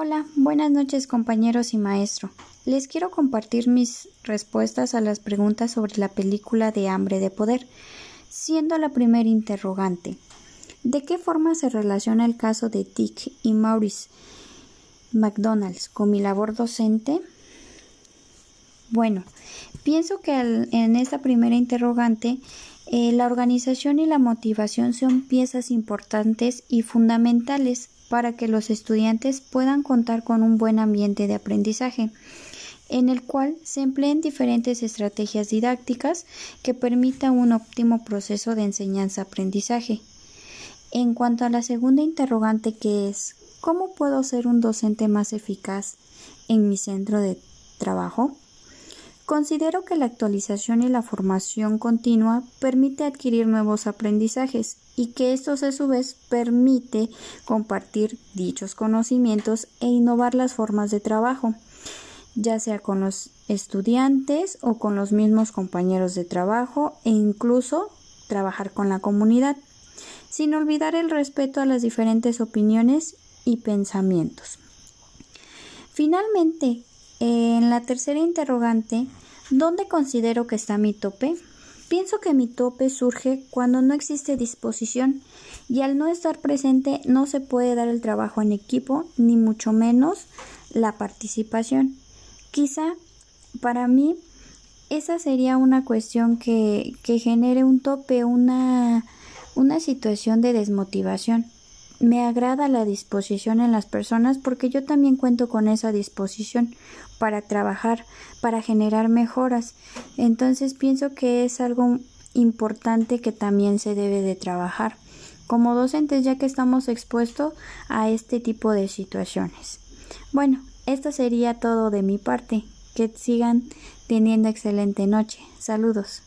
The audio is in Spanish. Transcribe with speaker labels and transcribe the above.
Speaker 1: Hola, buenas noches compañeros y maestro. Les quiero compartir mis respuestas a las preguntas sobre la película de Hambre de Poder, siendo la primera interrogante. ¿De qué forma se relaciona el caso de Dick y Maurice McDonald's con mi labor docente? Bueno, pienso que en esta primera interrogante eh, la organización y la motivación son piezas importantes y fundamentales para que los estudiantes puedan contar con un buen ambiente de aprendizaje, en el cual se empleen diferentes estrategias didácticas que permitan un óptimo proceso de enseñanza-aprendizaje. En cuanto a la segunda interrogante que es ¿cómo puedo ser un docente más eficaz en mi centro de trabajo? Considero que la actualización y la formación continua permite adquirir nuevos aprendizajes y que estos a su vez permite compartir dichos conocimientos e innovar las formas de trabajo, ya sea con los estudiantes o con los mismos compañeros de trabajo e incluso trabajar con la comunidad, sin olvidar el respeto a las diferentes opiniones y pensamientos. Finalmente, en la tercera interrogante, ¿dónde considero que está mi tope? Pienso que mi tope surge cuando no existe disposición y al no estar presente no se puede dar el trabajo en equipo ni mucho menos la participación. Quizá para mí esa sería una cuestión que, que genere un tope, una, una situación de desmotivación me agrada la disposición en las personas porque yo también cuento con esa disposición para trabajar, para generar mejoras. Entonces pienso que es algo importante que también se debe de trabajar como docentes ya que estamos expuestos a este tipo de situaciones. Bueno, esto sería todo de mi parte. Que sigan teniendo excelente noche. Saludos.